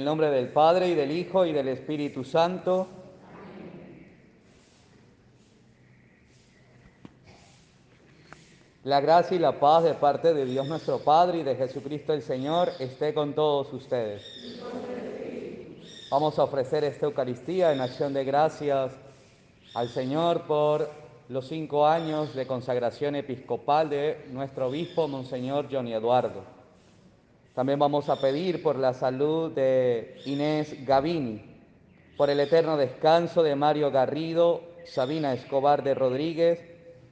El nombre del Padre y del Hijo y del Espíritu Santo. La gracia y la paz de parte de Dios nuestro Padre y de Jesucristo el Señor esté con todos ustedes. Vamos a ofrecer esta Eucaristía en acción de gracias al Señor por los cinco años de consagración episcopal de nuestro obispo, Monseñor Johnny Eduardo. También vamos a pedir por la salud de Inés Gavini, por el eterno descanso de Mario Garrido, Sabina Escobar de Rodríguez,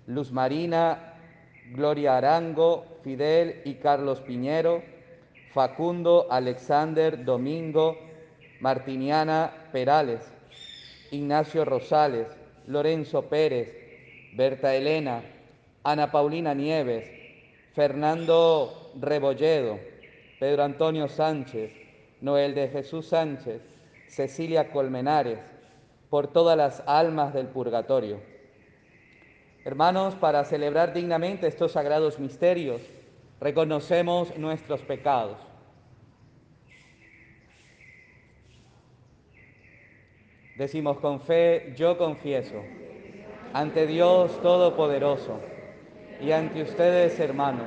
Luz Marina, Gloria Arango, Fidel y Carlos Piñero, Facundo, Alexander, Domingo, Martiniana Perales, Ignacio Rosales, Lorenzo Pérez, Berta Elena, Ana Paulina Nieves, Fernando Rebolledo, Pedro Antonio Sánchez, Noel de Jesús Sánchez, Cecilia Colmenares, por todas las almas del purgatorio. Hermanos, para celebrar dignamente estos sagrados misterios, reconocemos nuestros pecados. Decimos con fe, yo confieso ante Dios Todopoderoso y ante ustedes, hermanos,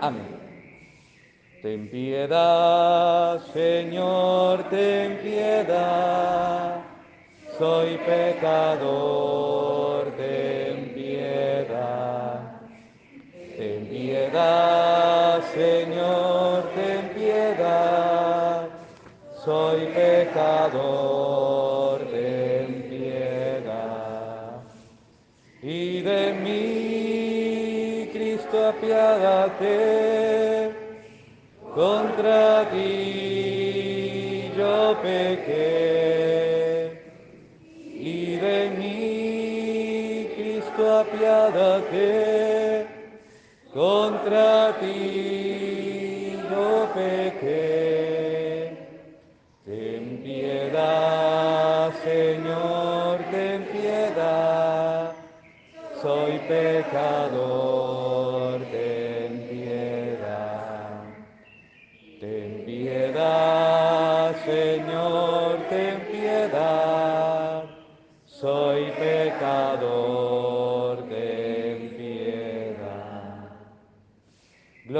Amén. Ten piedad, Señor, ten piedad. Soy pecador, ten piedad. Ten piedad, Señor, ten piedad. Soy pecador, ten piedad. Y de mí, Cristo, apiádate. Contra ti yo pequé. Y de mí, Cristo, apiádate. Contra ti yo pequé. Ten piedad, Señor, ten piedad. Soy pecador,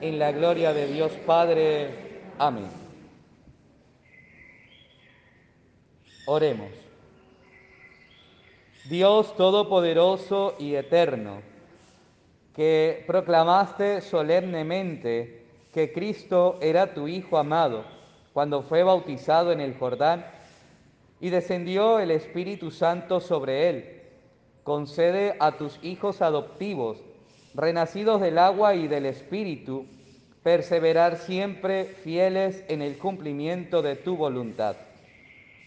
en la gloria de Dios Padre. Amén. Oremos. Dios Todopoderoso y Eterno, que proclamaste solemnemente que Cristo era tu Hijo amado cuando fue bautizado en el Jordán y descendió el Espíritu Santo sobre él. Concede a tus hijos adoptivos, renacidos del agua y del Espíritu, perseverar siempre fieles en el cumplimiento de tu voluntad.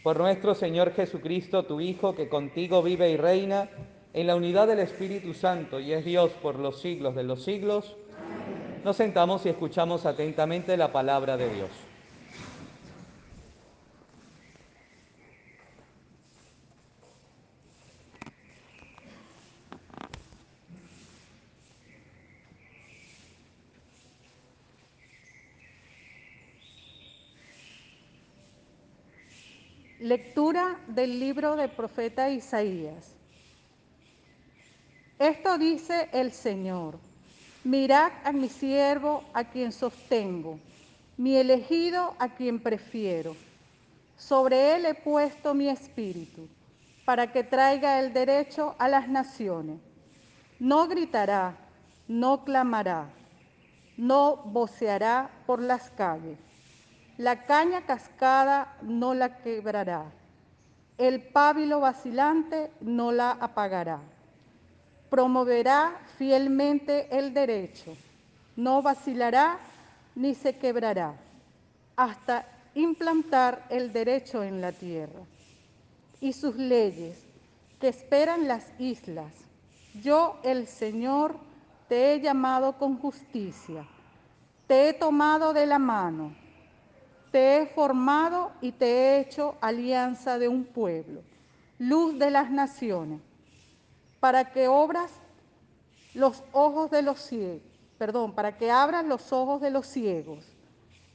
Por nuestro Señor Jesucristo, tu Hijo, que contigo vive y reina en la unidad del Espíritu Santo y es Dios por los siglos de los siglos, nos sentamos y escuchamos atentamente la palabra de Dios. Lectura del libro del profeta Isaías. Esto dice el Señor. Mirad a mi siervo a quien sostengo, mi elegido a quien prefiero. Sobre él he puesto mi espíritu, para que traiga el derecho a las naciones. No gritará, no clamará, no voceará por las calles. La caña cascada no la quebrará, el pábilo vacilante no la apagará. Promoverá fielmente el derecho, no vacilará ni se quebrará, hasta implantar el derecho en la tierra. Y sus leyes, que esperan las islas. Yo, el Señor, te he llamado con justicia, te he tomado de la mano te he formado y te he hecho alianza de un pueblo, luz de las naciones, para que obras los ojos de los ciegos, perdón, para que abras los ojos de los ciegos,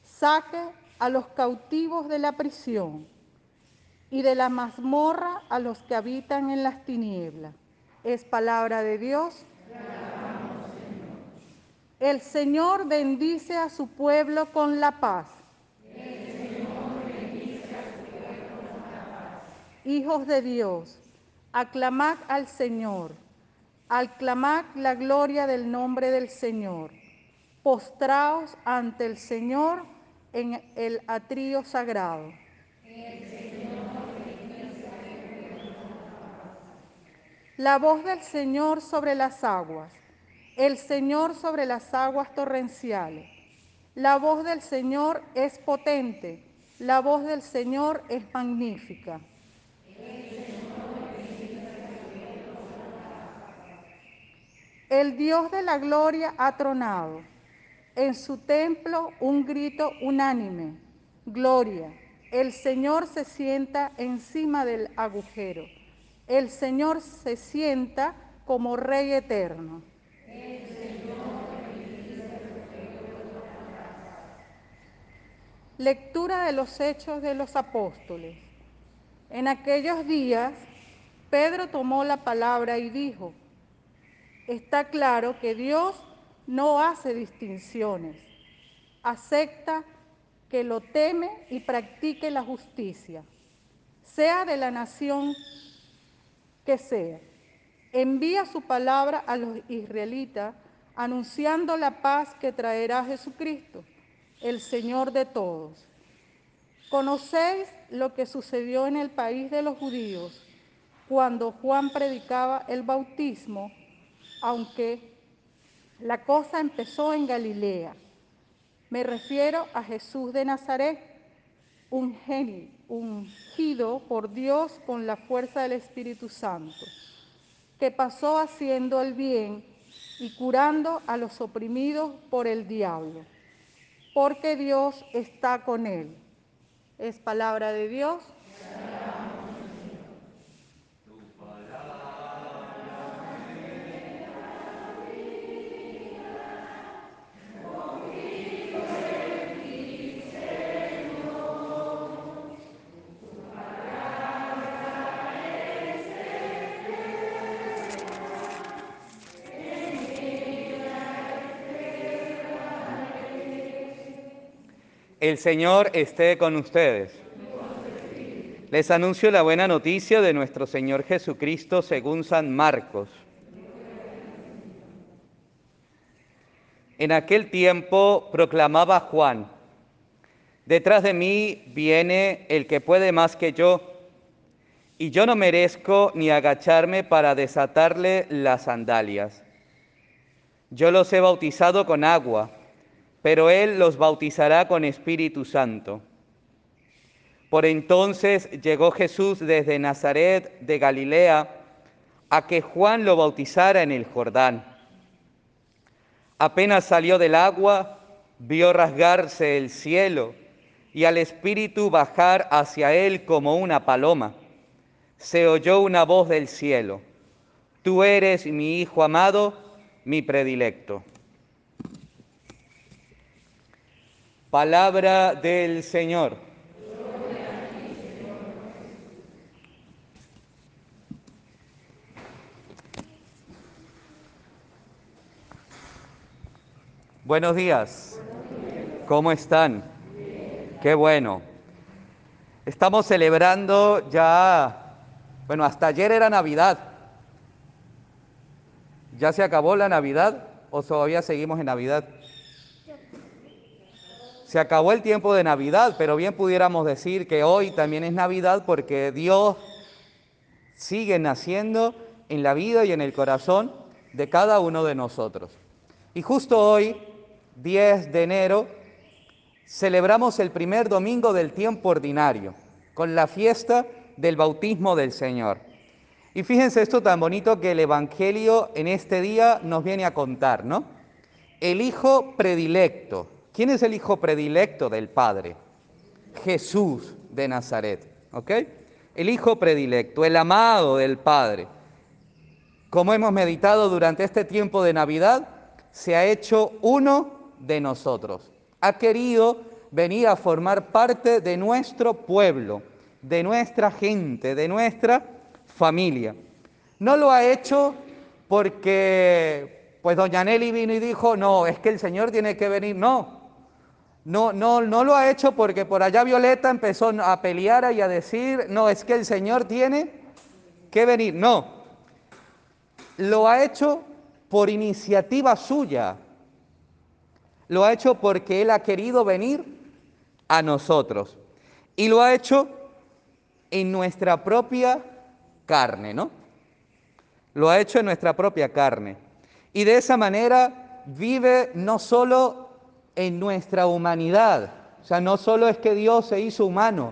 saque a los cautivos de la prisión y de la mazmorra a los que habitan en las tinieblas. Es palabra de Dios. El Señor bendice a su pueblo con la paz hijos de Dios, aclamad al Señor, aclamad la gloria del nombre del Señor, postraos ante el Señor en el atrio sagrado. La voz del Señor sobre las aguas, el Señor sobre las aguas torrenciales. La voz del Señor es potente, la voz del Señor es magnífica. El Dios de la gloria ha tronado. En su templo un grito unánime. Gloria. El Señor se sienta encima del agujero. El Señor se sienta como Rey eterno. Lectura de los Hechos de los Apóstoles. En aquellos días, Pedro tomó la palabra y dijo, está claro que Dios no hace distinciones, acepta que lo teme y practique la justicia, sea de la nación que sea. Envía su palabra a los israelitas anunciando la paz que traerá Jesucristo, el Señor de todos. Conocéis lo que sucedió en el país de los judíos cuando Juan predicaba el bautismo aunque la cosa empezó en Galilea. Me refiero a Jesús de Nazaret, un genio, ungido por Dios con la fuerza del Espíritu Santo, que pasó haciendo el bien y curando a los oprimidos por el diablo, porque Dios está con él. Es palabra de Dios. El Señor esté con ustedes. Les anuncio la buena noticia de nuestro Señor Jesucristo según San Marcos. En aquel tiempo proclamaba Juan, detrás de mí viene el que puede más que yo, y yo no merezco ni agacharme para desatarle las sandalias. Yo los he bautizado con agua pero Él los bautizará con Espíritu Santo. Por entonces llegó Jesús desde Nazaret de Galilea a que Juan lo bautizara en el Jordán. Apenas salió del agua, vio rasgarse el cielo y al Espíritu bajar hacia él como una paloma. Se oyó una voz del cielo, Tú eres mi Hijo amado, mi predilecto. Palabra del Señor. Buenos días. ¿Cómo están? Qué bueno. Estamos celebrando ya, bueno, hasta ayer era Navidad. ¿Ya se acabó la Navidad o todavía seguimos en Navidad? Se acabó el tiempo de Navidad, pero bien pudiéramos decir que hoy también es Navidad porque Dios sigue naciendo en la vida y en el corazón de cada uno de nosotros. Y justo hoy, 10 de enero, celebramos el primer domingo del tiempo ordinario, con la fiesta del bautismo del Señor. Y fíjense esto tan bonito que el Evangelio en este día nos viene a contar, ¿no? El Hijo predilecto. ¿Quién es el Hijo predilecto del Padre? Jesús de Nazaret, ¿ok? El Hijo predilecto, el amado del Padre. Como hemos meditado durante este tiempo de Navidad, se ha hecho uno de nosotros. Ha querido venir a formar parte de nuestro pueblo, de nuestra gente, de nuestra familia. No lo ha hecho porque, pues, doña Nelly vino y dijo, no, es que el Señor tiene que venir. No, no, no, no lo ha hecho porque por allá Violeta empezó a pelear y a decir, no, es que el Señor tiene que venir. No, lo ha hecho por iniciativa suya. Lo ha hecho porque Él ha querido venir a nosotros. Y lo ha hecho en nuestra propia carne, ¿no? Lo ha hecho en nuestra propia carne. Y de esa manera vive no solo en nuestra humanidad, o sea, no solo es que Dios se hizo humano,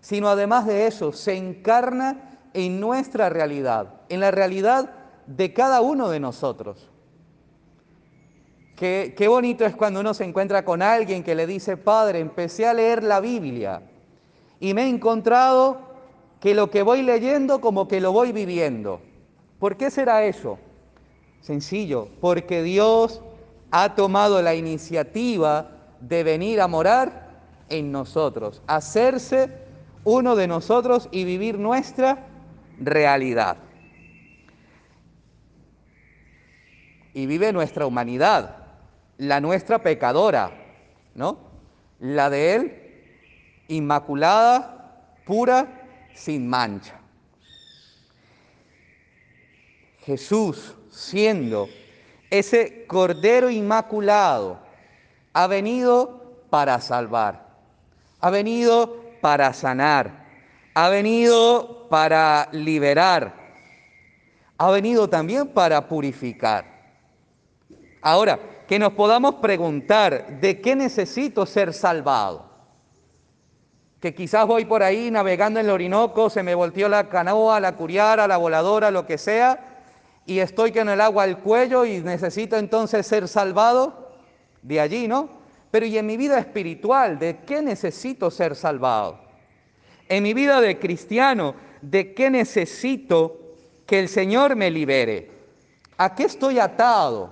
sino además de eso, se encarna en nuestra realidad, en la realidad de cada uno de nosotros. Qué, qué, bonito es cuando uno se encuentra con alguien que le dice, Padre, empecé a leer la Biblia y me he encontrado que lo que voy leyendo como que lo voy viviendo. ¿Por qué será eso? Sencillo, porque Dios ha tomado la iniciativa de venir a morar en nosotros, hacerse uno de nosotros y vivir nuestra realidad. Y vive nuestra humanidad, la nuestra pecadora, ¿no? La de Él, inmaculada, pura, sin mancha. Jesús, siendo ese Cordero Inmaculado, ha venido para salvar, ha venido para sanar, ha venido para liberar, ha venido también para purificar. Ahora, que nos podamos preguntar, ¿de qué necesito ser salvado? Que quizás voy por ahí navegando en el Orinoco, se me volteó la canoa, la curiara, la voladora, lo que sea, y estoy con el agua al cuello y necesito entonces ser salvado de allí, ¿no? Pero ¿y en mi vida espiritual, de qué necesito ser salvado? En mi vida de cristiano, ¿de qué necesito que el Señor me libere? ¿A qué estoy atado?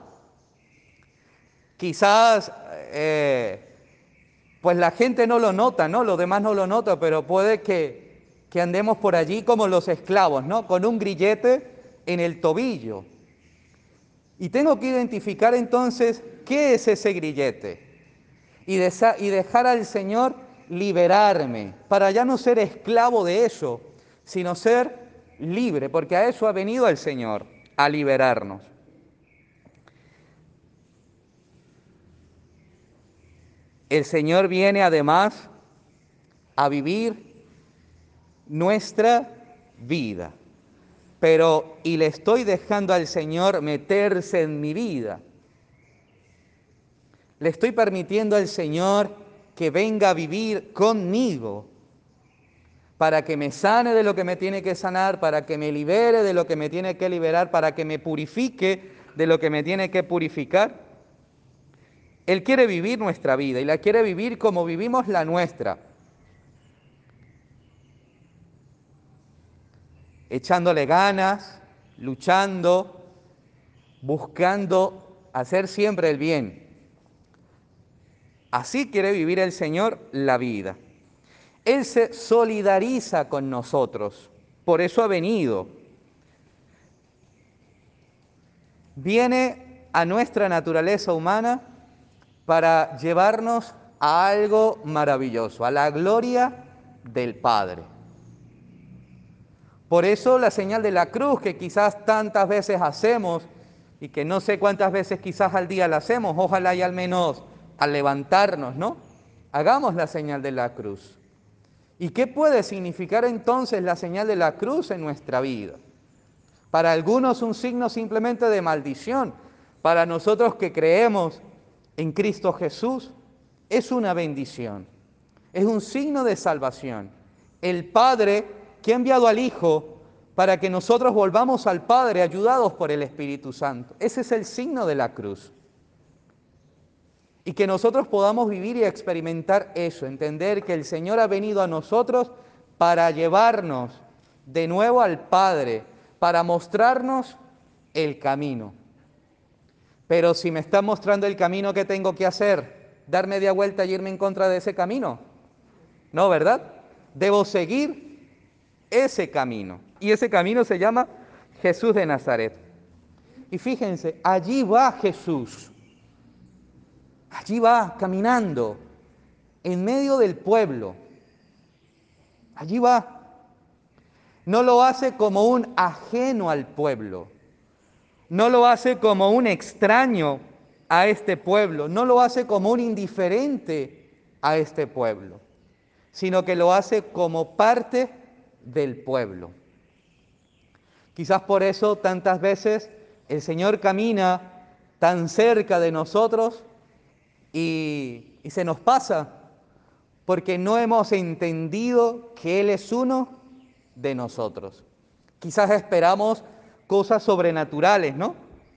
Quizás, eh, pues la gente no lo nota, ¿no? Los demás no lo notan, pero puede que, que andemos por allí como los esclavos, ¿no? Con un grillete en el tobillo. Y tengo que identificar entonces qué es ese grillete y, dejar al Señor liberarme para ya no ser esclavo de eso, sino ser libre, porque a eso ha venido el Señor, a liberarnos. El Señor viene además a vivir nuestra vida pero y le estoy dejando al Señor meterse en mi vida. Le estoy permitiendo al Señor que venga a vivir conmigo para que me sane de lo que me tiene que sanar, para que me libere de lo que me tiene que liberar, para que me purifique de lo que me tiene que purificar. Él quiere vivir nuestra vida y la quiere vivir como vivimos la nuestra echándole ganas, luchando, buscando hacer siempre el bien. Así quiere vivir el Señor la vida. Él se solidariza con nosotros, por eso ha venido. Viene a nuestra naturaleza humana para llevarnos a algo maravilloso, a la gloria del Padre. Por eso la señal de la cruz que quizás tantas veces hacemos y que no sé cuántas veces quizás al día la hacemos, ojalá y al menos al levantarnos, ¿no? Hagamos la señal de la cruz. ¿Y qué puede significar entonces la señal de la cruz en nuestra vida? Para algunos un signo simplemente de maldición, para nosotros que creemos en Cristo Jesús es una bendición, es un signo de salvación. El Padre que ha enviado al Hijo para que nosotros volvamos al Padre ayudados por el Espíritu Santo. Ese es el signo de la cruz. Y que nosotros podamos vivir y experimentar eso, entender que el Señor ha venido a nosotros para llevarnos de nuevo al Padre, para mostrarnos el camino. Pero si me está mostrando el camino que tengo que hacer, dar media vuelta y irme en contra de ese camino. No, ¿verdad? Debo seguir ese camino. Y ese camino se llama Jesús de Nazaret. Y fíjense, allí va Jesús. Allí va caminando en medio del pueblo. Allí va. No lo hace como un ajeno al pueblo. No lo hace como un extraño a este pueblo. No lo hace como un indiferente a este pueblo. Sino que lo hace como parte del pueblo. Quizás por eso tantas veces el Señor camina tan cerca de nosotros y, se nos pasa, porque no hemos entendido que Él es uno de nosotros. Quizás esperamos cosas sobrenaturales, ¿no?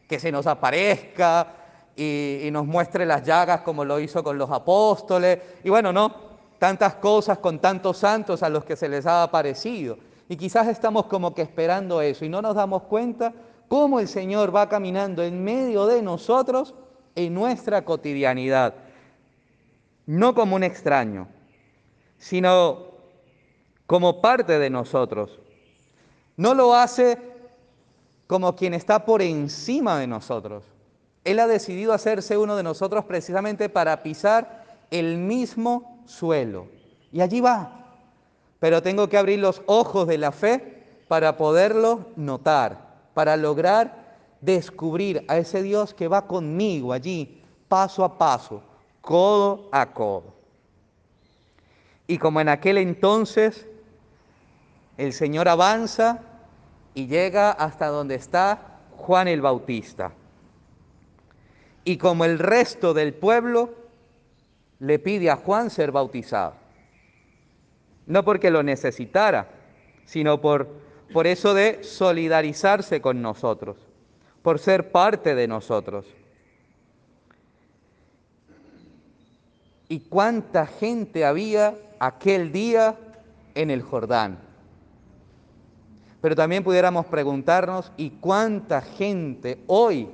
Que se nos aparezca y, nos muestre las llagas como lo hizo con los apóstoles. Y bueno, no, tantas cosas con tantos santos a los que se les ha aparecido. Y quizás estamos como que esperando eso y no nos damos cuenta cómo el Señor va caminando en medio de nosotros en nuestra cotidianidad. No como un extraño, sino como parte de nosotros. No lo hace como quien está por encima de nosotros. Él ha decidido hacerse uno de nosotros precisamente para pisar el mismo suelo. Y allí va, pero tengo que abrir los ojos de la fe para poderlo notar, para lograr descubrir a ese Dios que va conmigo allí, paso a paso, codo a codo. Y como en aquel entonces el Señor avanza y llega hasta donde está Juan el Bautista. Y como el resto del pueblo le pide a Juan ser bautizado no porque lo necesitara, sino por, por eso de solidarizarse con nosotros, por ser parte de nosotros. ¿Y cuánta gente había aquel día en el Jordán? Pero también pudiéramos preguntarnos, ¿y cuánta gente hoy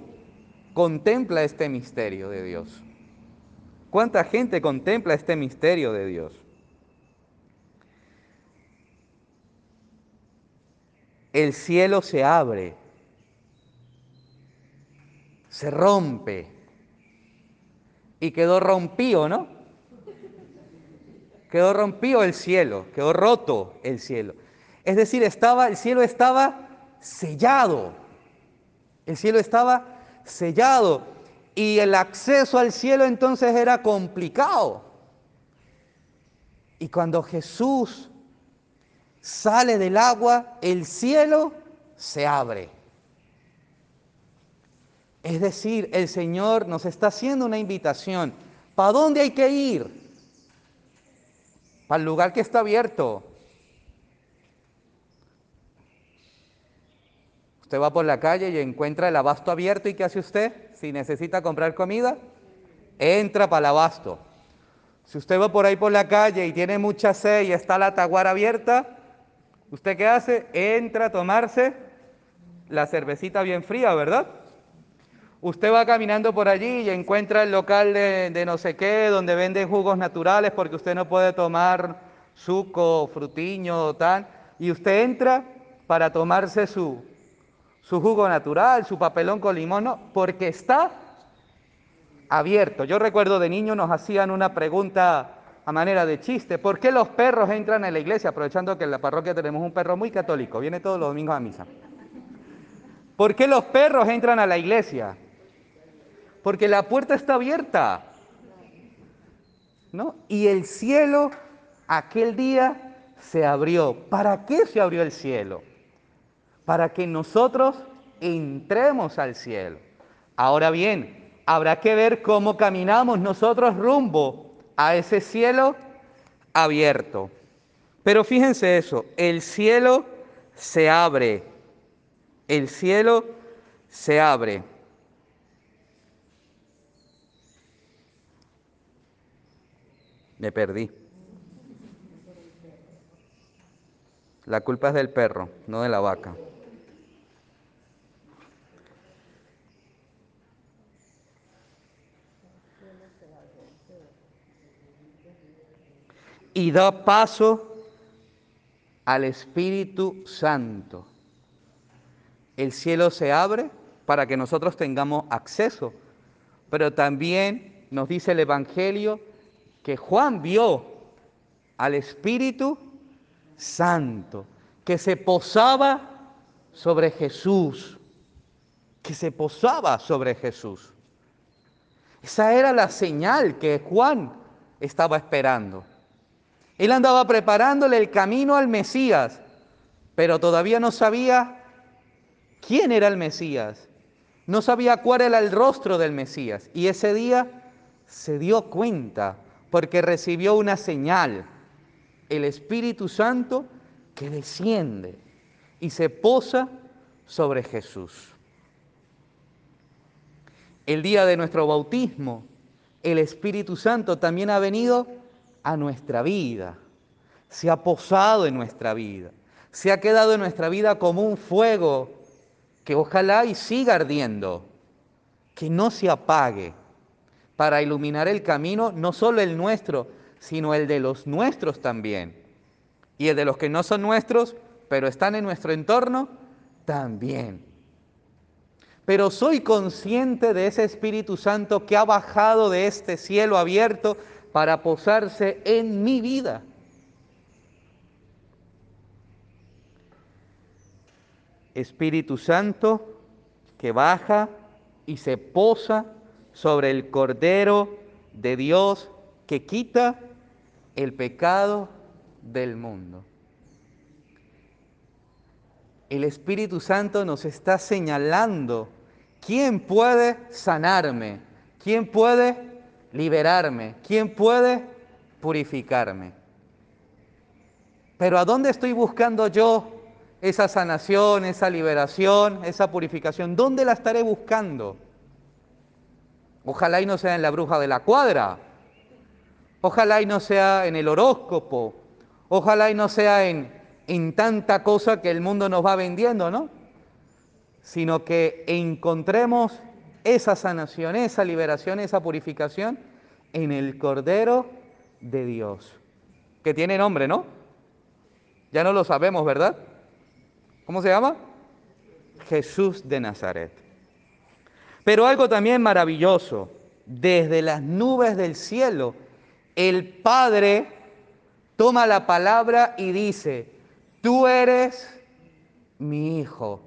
contempla este misterio de Dios? ¿Cuánta gente contempla este misterio de Dios? el cielo se abre, se rompe y quedó rompido, ¿no? Quedó rompido el cielo, quedó roto el cielo. Es decir, estaba, el cielo estaba sellado. El cielo estaba sellado y el acceso al cielo entonces era complicado. Y cuando Jesús sale del agua, el cielo se abre. Es decir, el Señor nos está haciendo una invitación. ¿Para dónde hay que ir? Para el lugar que está abierto. Usted va por la calle y encuentra el abasto abierto y ¿qué hace usted? Si necesita comprar comida, entra para el abasto. Si usted va por ahí por la calle y tiene mucha sed y está la taguara abierta, ¿Usted qué hace? Entra a tomarse la cervecita bien fría, ¿verdad? Usted va caminando por allí y encuentra el local de, no sé qué, donde venden jugos naturales porque usted no puede tomar suco, frutiño o tal. Y usted entra para tomarse su, su jugo natural, su papelón con limón, no, porque está abierto. Yo recuerdo de niño nos hacían una pregunta a manera de chiste, ¿por qué los perros entran en la iglesia? Aprovechando que en la parroquia tenemos un perro muy católico, viene todos los domingos a misa. ¿Por qué los perros entran a la iglesia? Porque la puerta está abierta. ¿No? Y el cielo aquel día se abrió. ¿Para qué se abrió el cielo? Para que nosotros entremos al cielo. Ahora bien, habrá que ver cómo caminamos nosotros rumbo a ese cielo abierto. Pero fíjense eso, el cielo se abre, el cielo se abre. Me perdí. La culpa es del perro, no de la vaca. Y da paso al Espíritu Santo. El cielo se abre para que nosotros tengamos acceso, pero también nos dice el Evangelio que Juan vio al Espíritu Santo, que se posaba sobre Jesús, que se posaba sobre Jesús. Esa era la señal que Juan estaba esperando. Él andaba preparándole el camino al Mesías, pero todavía no sabía quién era el Mesías. No sabía cuál era el rostro del Mesías. Y ese día se dio cuenta porque recibió una señal, el Espíritu Santo que desciende y se posa sobre Jesús. El día de nuestro bautismo, el Espíritu Santo también ha venido a nuestra vida, se ha posado en nuestra vida, se ha quedado en nuestra vida como un fuego que ojalá y siga ardiendo, que no se apague, para iluminar el camino, no solo el nuestro, sino el de los nuestros también. Y el de los que no son nuestros, pero están en nuestro entorno, también. Pero soy consciente de ese Espíritu Santo que ha bajado de este cielo abierto para posarse en mi vida. Espíritu Santo que baja y se posa sobre el Cordero de Dios que quita el pecado del mundo. El Espíritu Santo nos está señalando quién puede sanarme, quién puede liberarme? ¿Quién puede purificarme? Pero ¿a dónde estoy buscando yo esa sanación, esa liberación, esa purificación? ¿Dónde la estaré buscando? Ojalá y no sea en la bruja de la cuadra. Ojalá y no sea en el horóscopo. Ojalá y no sea en, en tanta cosa que el mundo nos va vendiendo, ¿no? Sino que encontremos esa sanación, esa liberación, esa purificación en el Cordero de Dios, que tiene nombre, ¿no? Ya no lo sabemos, ¿verdad? ¿Cómo se llama? Jesús de Nazaret. Pero algo también maravilloso, desde las nubes del cielo, el Padre toma la palabra y dice, tú eres mi hijo,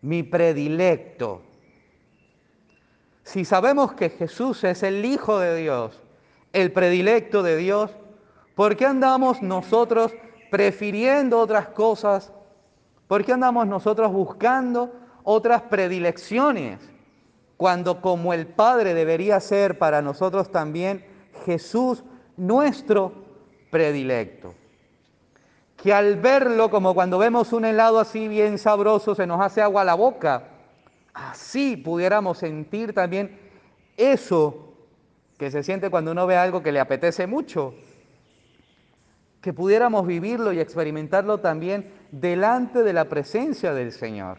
mi predilecto si sabemos que Jesús es el Hijo de Dios, el predilecto de Dios, ¿por qué andamos nosotros prefiriendo otras cosas? ¿Por qué andamos nosotros buscando otras predilecciones? Cuando como el Padre debería ser para nosotros también Jesús nuestro predilecto. Que al verlo, como cuando vemos un helado así bien sabroso, se nos hace agua a la boca Así pudiéramos sentir también eso que se siente cuando uno ve algo que le apetece mucho, que pudiéramos vivirlo y experimentarlo también delante de la presencia del Señor.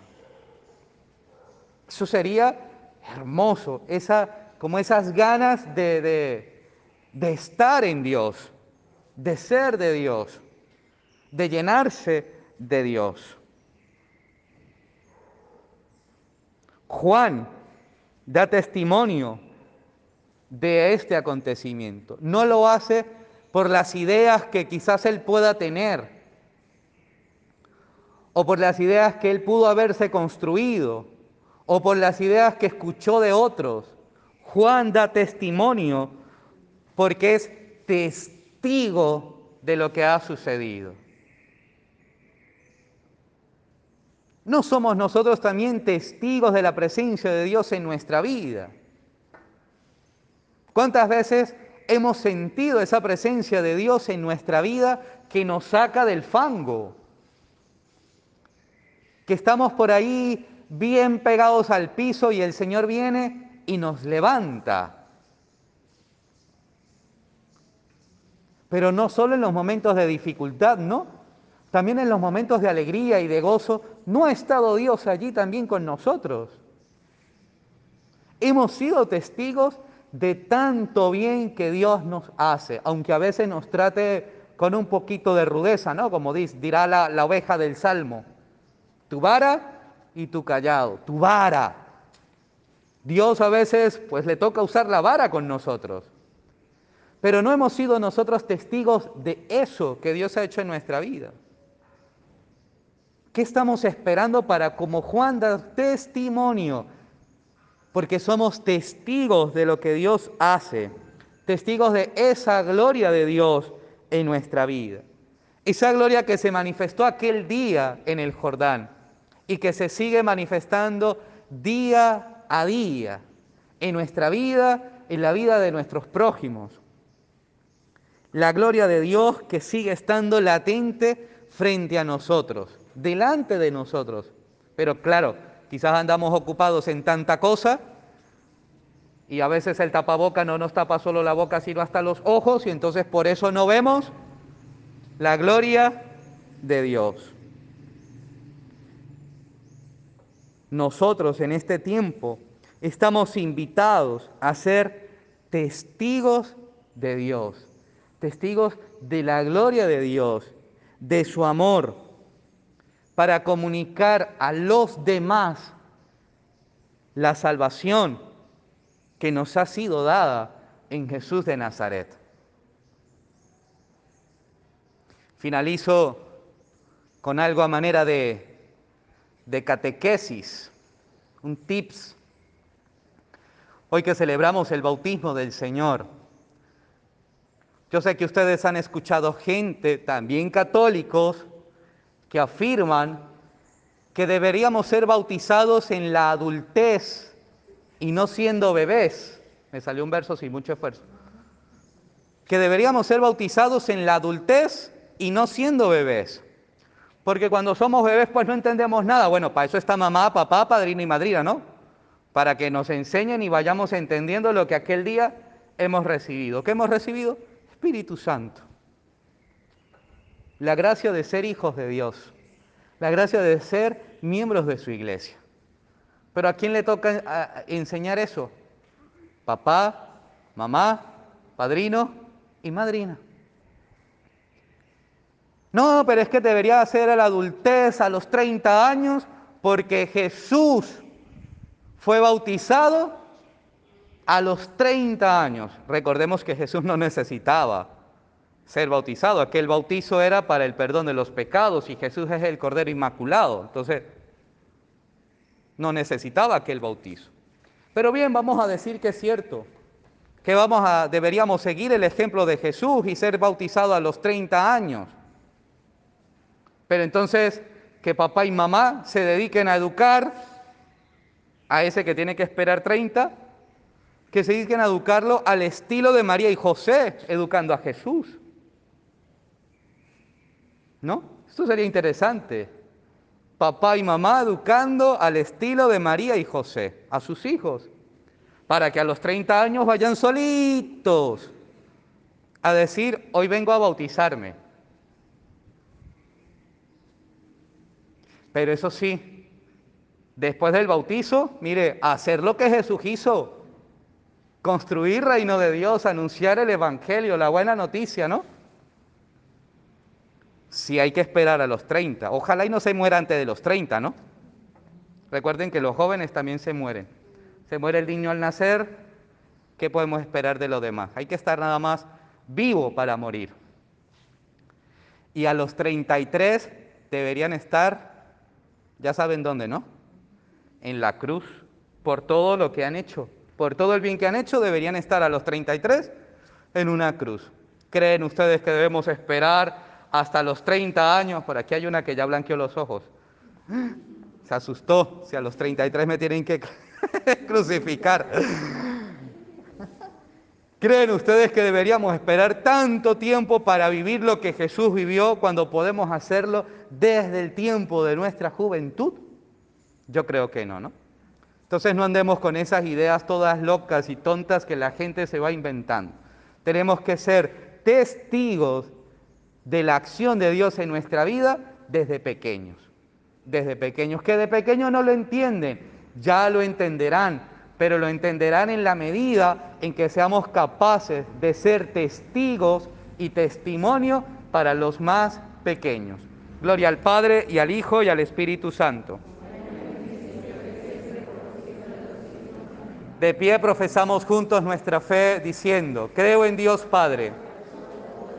Eso sería hermoso, esa, como esas ganas de, de, de estar en Dios, de ser de Dios, de llenarse de Dios. Juan da testimonio de este acontecimiento. No lo hace por las ideas que quizás él pueda tener o por las ideas que él pudo haberse construido o por las ideas que escuchó de otros. Juan da testimonio porque es testigo de lo que ha sucedido. ¿No somos nosotros también testigos de la presencia de Dios en nuestra vida? ¿Cuántas veces hemos sentido esa presencia de Dios en nuestra vida que nos saca del fango? Que estamos por ahí bien pegados al piso y el Señor viene y nos levanta. Pero no solo en los momentos de dificultad, ¿no? También en los momentos de alegría y de gozo, ¿no ha estado Dios allí también con nosotros? Hemos sido testigos de tanto bien que Dios nos hace, aunque a veces nos trate con un poquito de rudeza, ¿no? Como dice, dirá la, la oveja del Salmo, tu vara y tu callado, tu vara. Dios a veces pues le toca usar la vara con nosotros. Pero no hemos sido nosotros testigos de eso que Dios ha hecho en nuestra vida. ¿Qué estamos esperando para como Juan dar testimonio porque somos testigos de lo que Dios hace, testigos de esa gloria de Dios en nuestra vida. Esa gloria que se manifestó aquel día en el Jordán y que se sigue manifestando día a día en nuestra vida, en la vida de nuestros prójimos. La gloria de Dios que sigue estando latente frente a nosotros, delante de nosotros. Pero claro, Quizás andamos ocupados en tanta cosa y a veces el tapaboca no nos tapa solo la boca, sino hasta los ojos y entonces por eso no vemos la gloria de Dios. Nosotros en este tiempo estamos invitados a ser testigos de Dios, testigos de la gloria de Dios, de su amor, para comunicar a los demás la salvación que nos ha sido dada en Jesús de Nazaret. Finalizo con algo a manera de, de catequesis, un tips. Hoy que celebramos el bautismo del Señor, yo sé que ustedes han escuchado gente, también católicos, que afirman que deberíamos ser bautizados en la adultez y no siendo bebés. Me salió un verso sin mucho esfuerzo. Que deberíamos ser bautizados en la adultez y no siendo bebés. Porque cuando somos bebés pues no entendemos nada. Bueno, para eso está mamá, papá, padrino y madrina, ¿no? Para que nos enseñen y vayamos entendiendo lo que aquel día hemos recibido. ¿Qué hemos recibido? Espíritu Santo la gracia de ser hijos de Dios, la gracia de ser miembros de su iglesia. Pero ¿a quién le toca enseñar eso? Papá, mamá, padrino y madrina. No, pero es que debería hacer la adultez a los 30 años porque Jesús fue bautizado a los 30 años. Recordemos que Jesús no necesitaba ser bautizado. Aquel bautizo era para el perdón de los pecados y Jesús es el Cordero Inmaculado. Entonces, no necesitaba aquel bautizo. Pero bien, vamos a decir que es cierto, que vamos a, deberíamos seguir el ejemplo de Jesús y ser bautizado a los 30 años. Pero entonces, que papá y mamá se dediquen a educar a ese que tiene que esperar 30, que se dediquen a educarlo al estilo de María y José, educando a Jesús. ¿No? Esto sería interesante. Papá y mamá educando al estilo de María y José, a sus hijos, para que a los 30 años vayan solitos a decir, hoy vengo a bautizarme. Pero eso sí, después del bautizo, mire, hacer lo que Jesús hizo, construir reino de Dios, anunciar el Evangelio, la buena noticia, ¿no? Si hay que esperar a los 30. Ojalá y no se muera antes de los 30, ¿no? Recuerden que los jóvenes también se mueren. Se muere el niño al nacer ¿Qué podemos esperar de los demás? Hay que estar nada más vivo para morir. Y a los 33 deberían estar, ya saben dónde, ¿no? En la cruz, por todo lo que han hecho. Por todo el bien que han hecho, deberían estar a los 33 en una cruz. ¿Creen ustedes que debemos esperar hasta los 30 años? Por aquí hay una que ya blanqueó los ojos. Se asustó, si a los 33 me tienen que crucificar. ¿Creen ustedes que deberíamos esperar tanto tiempo para vivir lo que Jesús vivió cuando podemos hacerlo desde el tiempo de nuestra juventud? Yo creo que no, ¿no? Entonces no andemos con esas ideas todas locas y tontas que la gente se va inventando. Tenemos que ser testigos de la acción de Dios en nuestra vida desde pequeños. Desde pequeños, que de pequeños no lo entienden, ya lo entenderán pero lo entenderán en la medida en que seamos capaces de ser testigos y testimonio para los más pequeños. Gloria al Padre y al Hijo y al Espíritu Santo. De pie profesamos juntos nuestra fe diciendo, creo en Dios Padre,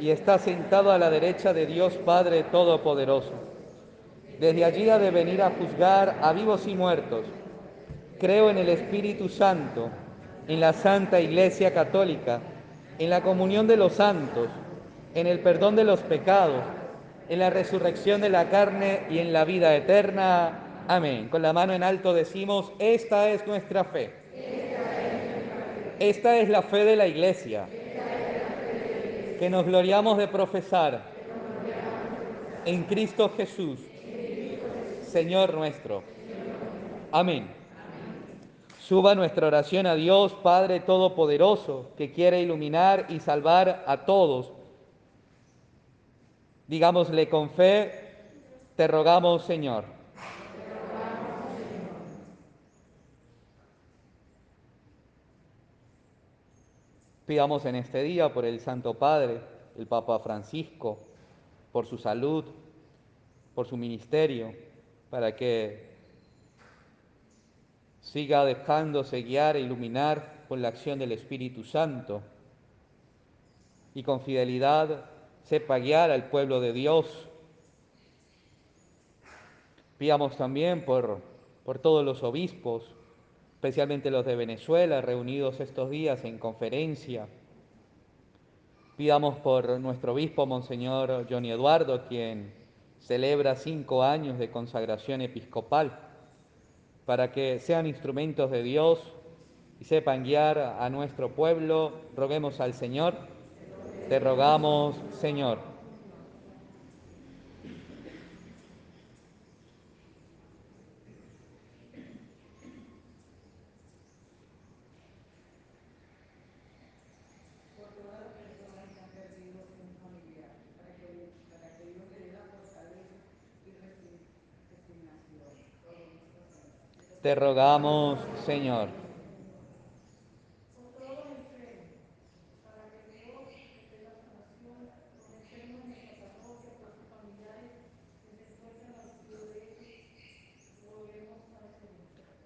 y está sentado a la derecha de Dios Padre Todopoderoso. Desde allí ha de venir a juzgar a vivos y muertos Creo en el Espíritu Santo, en la Santa Iglesia Católica, en la comunión de los santos, en el perdón de los pecados, en la resurrección de la carne y en la vida eterna. Amén. Con la mano en alto decimos, esta es nuestra fe. Esta es la fe de la Iglesia, que nos gloriamos de profesar en Cristo Jesús, Señor nuestro. Amén. Suba nuestra oración a Dios, Padre Todopoderoso, que quiere iluminar y salvar a todos. Digámosle con fe, te rogamos, Señor. Pidamos en este día por el Santo Padre, el Papa Francisco, por su salud, por su ministerio, para que siga dejándose guiar e iluminar con la acción del Espíritu Santo y con fidelidad sepa guiar al pueblo de Dios. Pidamos también por, por todos los obispos, especialmente los de Venezuela, reunidos estos días en conferencia. Pidamos por nuestro obispo, Monseñor Johnny Eduardo, quien celebra cinco años de consagración episcopal para que sean instrumentos de Dios y sepan guiar a nuestro pueblo. Roguemos al Señor. Te rogamos, Señor. Te rogamos, Señor.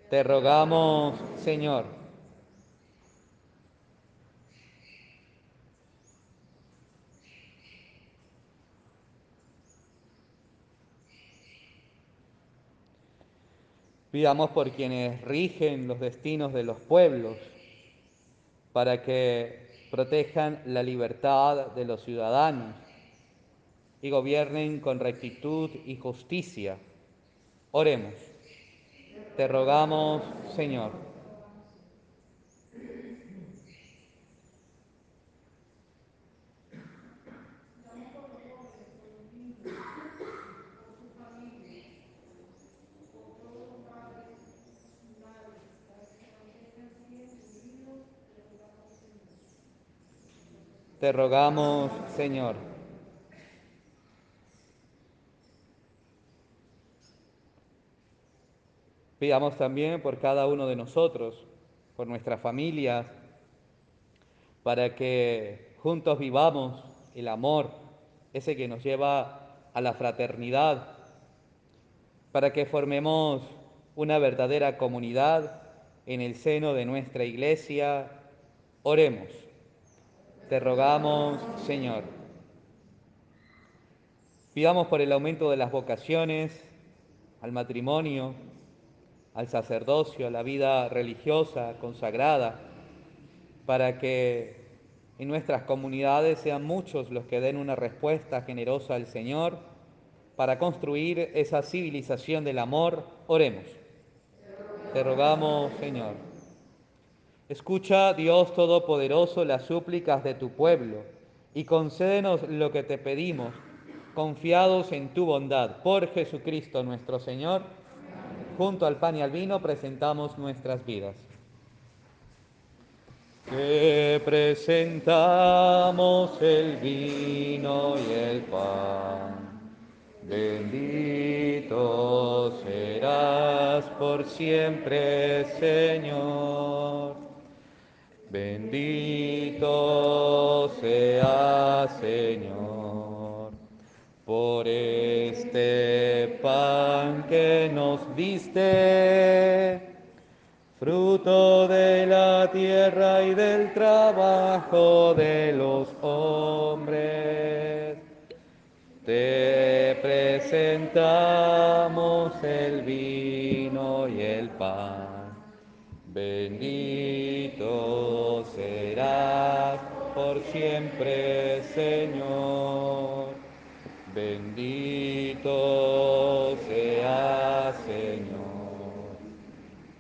Te rogamos, Señor. Pidamos por quienes rigen los destinos de los pueblos, para que protejan la libertad de los ciudadanos y gobiernen con rectitud y justicia. Oremos. Te rogamos, Señor. Te rogamos, Señor. Pidamos también por cada uno de nosotros, por nuestras familias, para que juntos vivamos el amor, ese que nos lleva a la fraternidad, para que formemos una verdadera comunidad en el seno de nuestra iglesia. Oremos. Te rogamos, Señor. Pidamos por el aumento de las vocaciones, al matrimonio, al sacerdocio, a la vida religiosa consagrada, para que en nuestras comunidades sean muchos los que den una respuesta generosa al Señor para construir esa civilización del amor. Oremos. Te rogamos, Señor. Escucha, Dios Todopoderoso, las súplicas de tu pueblo y concédenos lo que te pedimos, confiados en tu bondad. Por Jesucristo nuestro Señor, junto al pan y al vino presentamos nuestras vidas. Te presentamos el vino y el pan. Bendito serás por siempre, Señor. Bendito sea, Señor, por este pan que nos diste fruto de la tierra y del trabajo de los hombres. Te presentamos el vino y el pan. Bendito por siempre, Señor. Bendito sea, Señor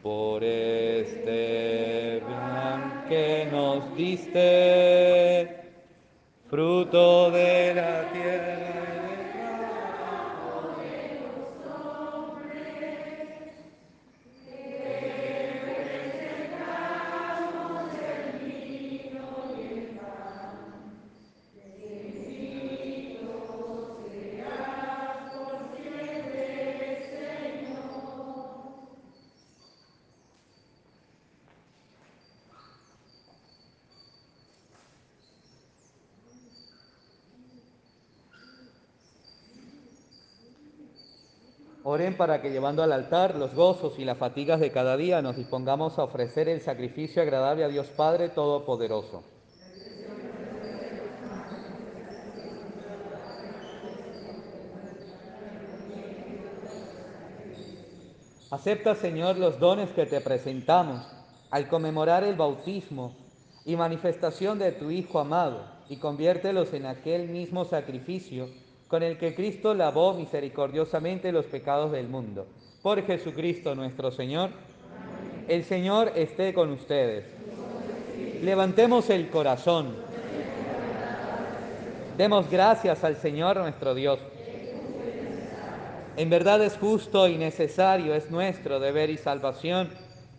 por este pan que nos diste, fruto de la tierra. Para que llevando al altar los gozos y las fatigas de cada día nos dispongamos a ofrecer el sacrificio agradable a Dios Padre Todopoderoso. Acepta, Señor, los dones que te presentamos al conmemorar el bautismo y manifestación de tu Hijo amado y conviértelos en aquel mismo sacrificio con el que Cristo lavó misericordiosamente los pecados del mundo. Por Jesucristo nuestro Señor. El Señor esté con ustedes. Levantemos el corazón. Demos gracias al Señor nuestro Dios. En verdad es justo y necesario, es nuestro deber y salvación,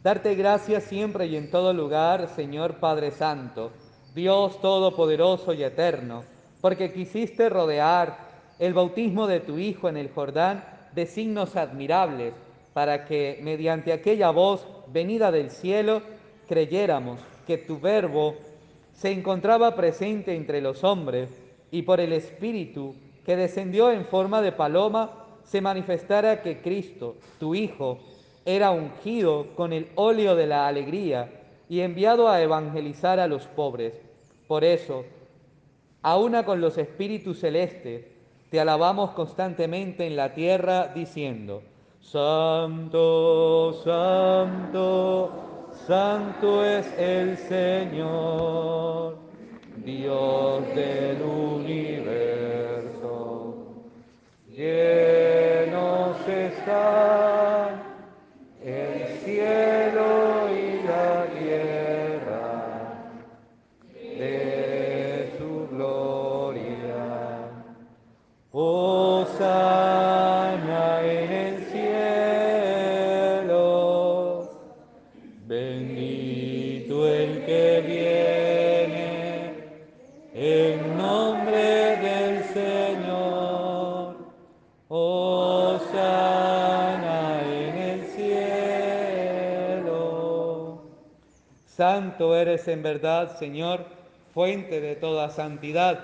darte gracias siempre y en todo lugar, Señor Padre Santo, Dios Todopoderoso y Eterno, porque quisiste rodear el bautismo de tu Hijo en el Jordán de signos admirables, para que mediante aquella voz venida del cielo creyéramos que tu verbo se encontraba presente entre los hombres y por el Espíritu que descendió en forma de paloma se manifestara que Cristo, tu Hijo, era ungido con el óleo de la alegría y enviado a evangelizar a los pobres. Por eso, aúna con los espíritus celestes, te alabamos constantemente en la tierra diciendo, Santo, Santo, Santo es el Señor, Dios del universo. Llenos están Santo eres en verdad, Señor, fuente de toda santidad.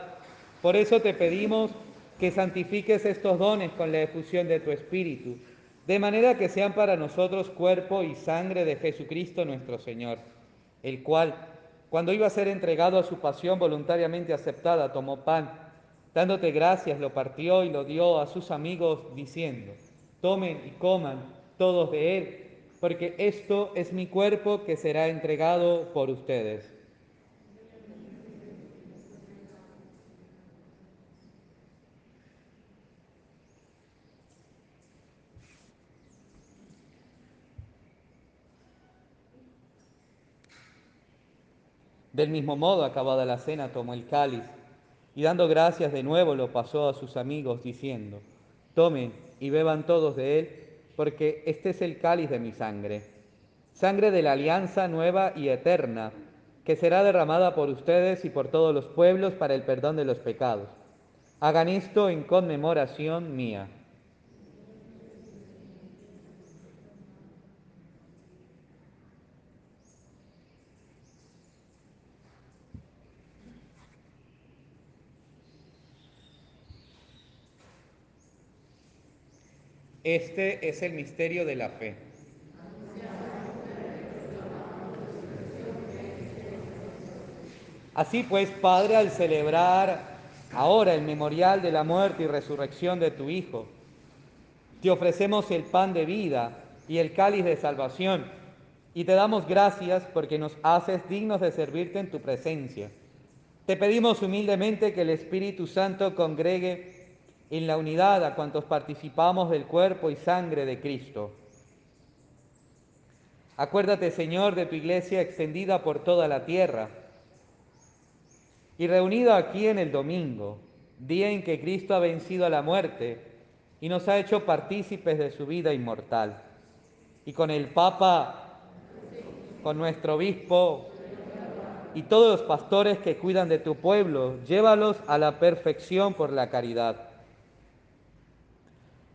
Por eso te pedimos que santifiques estos dones con la efusión de tu Espíritu, de manera que sean para nosotros cuerpo y sangre de Jesucristo nuestro Señor, el cual, cuando iba a ser entregado a su pasión voluntariamente aceptada, tomó pan, dándote gracias, lo partió y lo dio a sus amigos, diciendo, tomen y coman todos de él, porque esto es mi cuerpo que será entregado por ustedes. Del mismo modo, acabada la cena, tomó el cáliz y dando gracias de nuevo lo pasó a sus amigos diciendo, tomen y beban todos de él, porque este es el cáliz de mi sangre, sangre de la alianza nueva y eterna, que será derramada por ustedes y por todos los pueblos para el perdón de los pecados. Hagan esto en conmemoración mía. Este es el misterio de la fe. Así pues, Padre, al celebrar ahora el memorial de la muerte y resurrección de tu Hijo, te ofrecemos el pan de vida y el cáliz de salvación, y te damos gracias porque nos haces dignos de servirte en tu presencia. Te pedimos humildemente que el Espíritu Santo congregue en la unidad a cuantos participamos del cuerpo y sangre de Cristo. Acuérdate, Señor, de tu iglesia extendida por toda la tierra y reunida aquí en el domingo, día en que Cristo ha vencido a la muerte y nos ha hecho partícipes de su vida inmortal. Y con el Papa, con nuestro obispo y todos los pastores que cuidan de tu pueblo, llévalos a la perfección por la caridad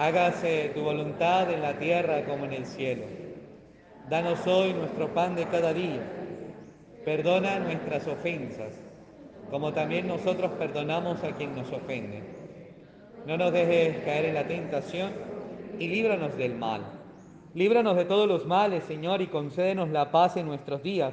Hágase tu voluntad en la tierra como en el cielo. Danos hoy nuestro pan de cada día. Perdona nuestras ofensas, como también nosotros perdonamos a quien nos ofende. No nos dejes caer en la tentación y líbranos del mal. Líbranos de todos los males, Señor, y concédenos la paz en nuestros días,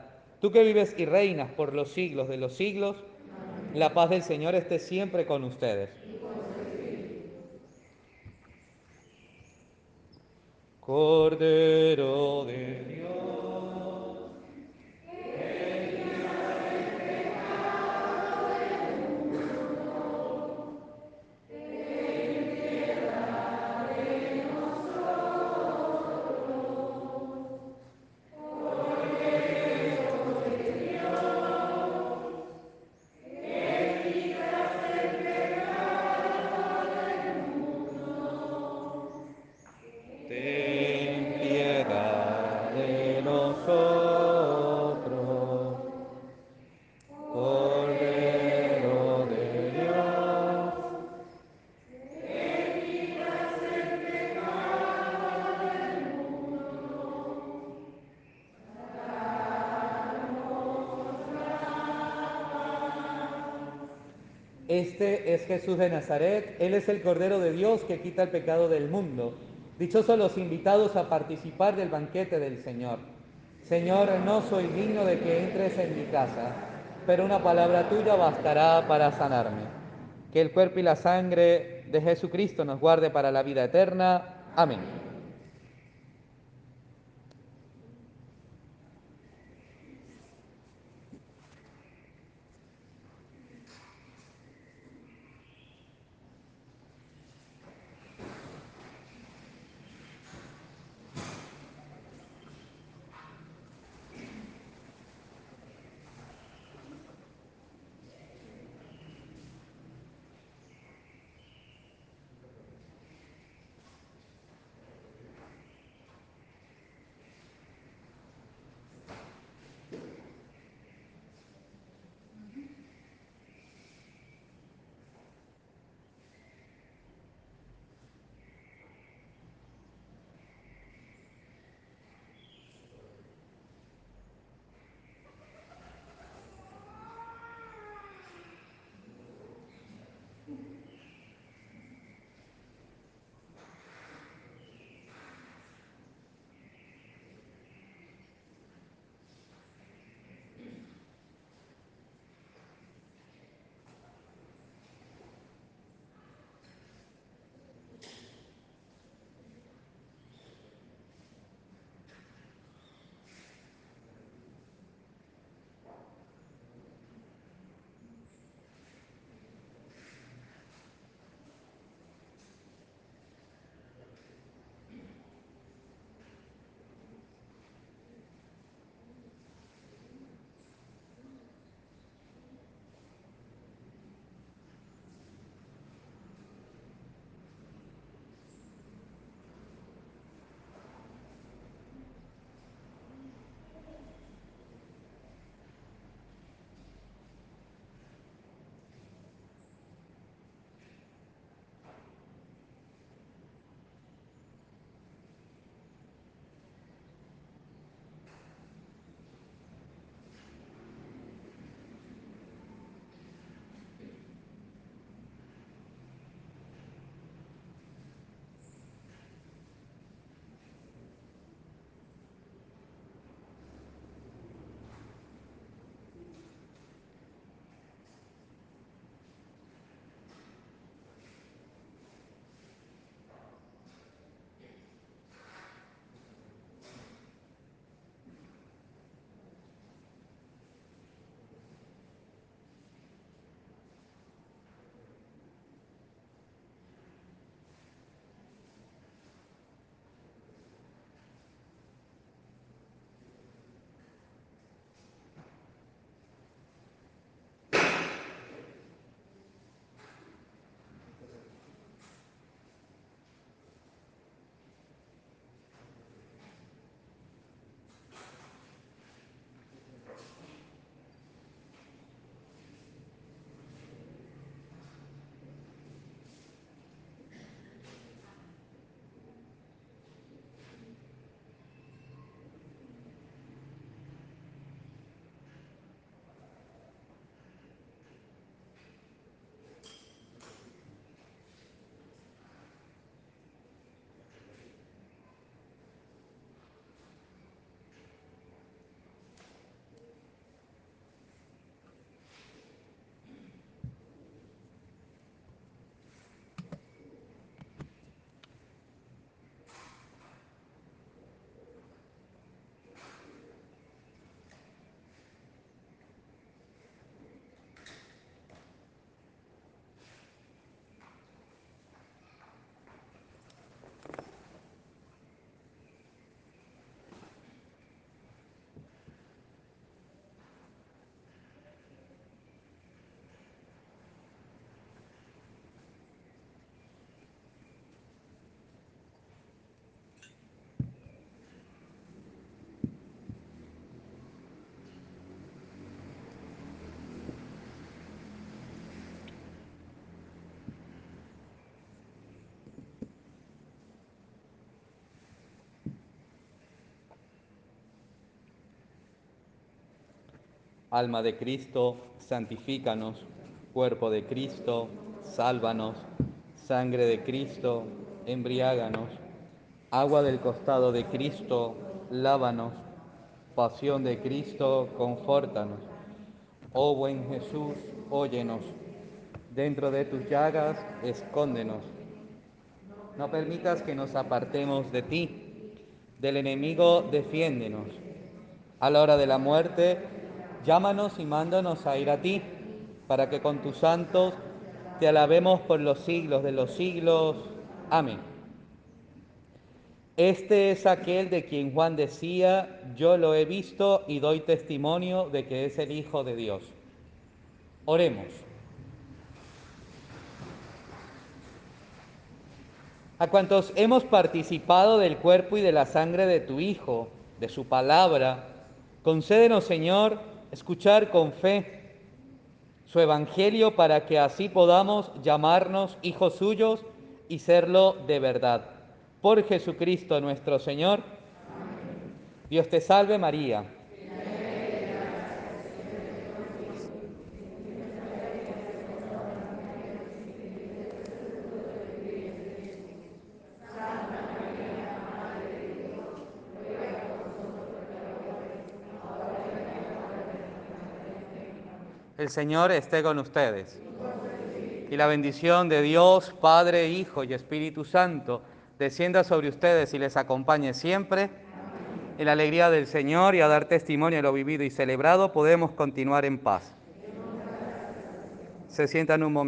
Tú que vives y reinas por los siglos de los siglos, la paz del Señor esté siempre con ustedes. Cordero de Dios. Es Jesús de Nazaret, Él es el Cordero de Dios que quita el pecado del mundo. Dichosos los invitados a participar del banquete del Señor. Señor, no soy digno de que entres en mi casa, pero una palabra tuya bastará para sanarme. Que el cuerpo y la sangre de Jesucristo nos guarde para la vida eterna. Amén. Alma de Cristo, santifícanos. Cuerpo de Cristo, sálvanos. Sangre de Cristo, embriáganos. Agua del costado de Cristo, lávanos. Pasión de Cristo, confórtanos. Oh buen Jesús, óyenos. Dentro de tus llagas, escóndenos. No permitas que nos apartemos de ti. Del enemigo, defiéndenos. A la hora de la muerte, llámanos y mándanos a ir a ti, para que con tus santos te alabemos por los siglos de los siglos. Amén. Este es aquel de quien Juan decía, yo lo he visto y doy testimonio de que es el Hijo de Dios. Oremos. A cuantos hemos participado del cuerpo y de la sangre de tu Hijo, de su palabra, concédenos, Señor, escuchar con fe su evangelio para que así podamos llamarnos hijos suyos y serlo de verdad. Por Jesucristo nuestro Señor. Dios te salve María. El Señor esté con ustedes. Y la bendición de Dios, Padre, Hijo y Espíritu Santo, descienda sobre ustedes y les acompañe siempre. En la alegría del Señor y a dar testimonio de lo vivido y celebrado, podemos continuar en paz. Se sientan un momento.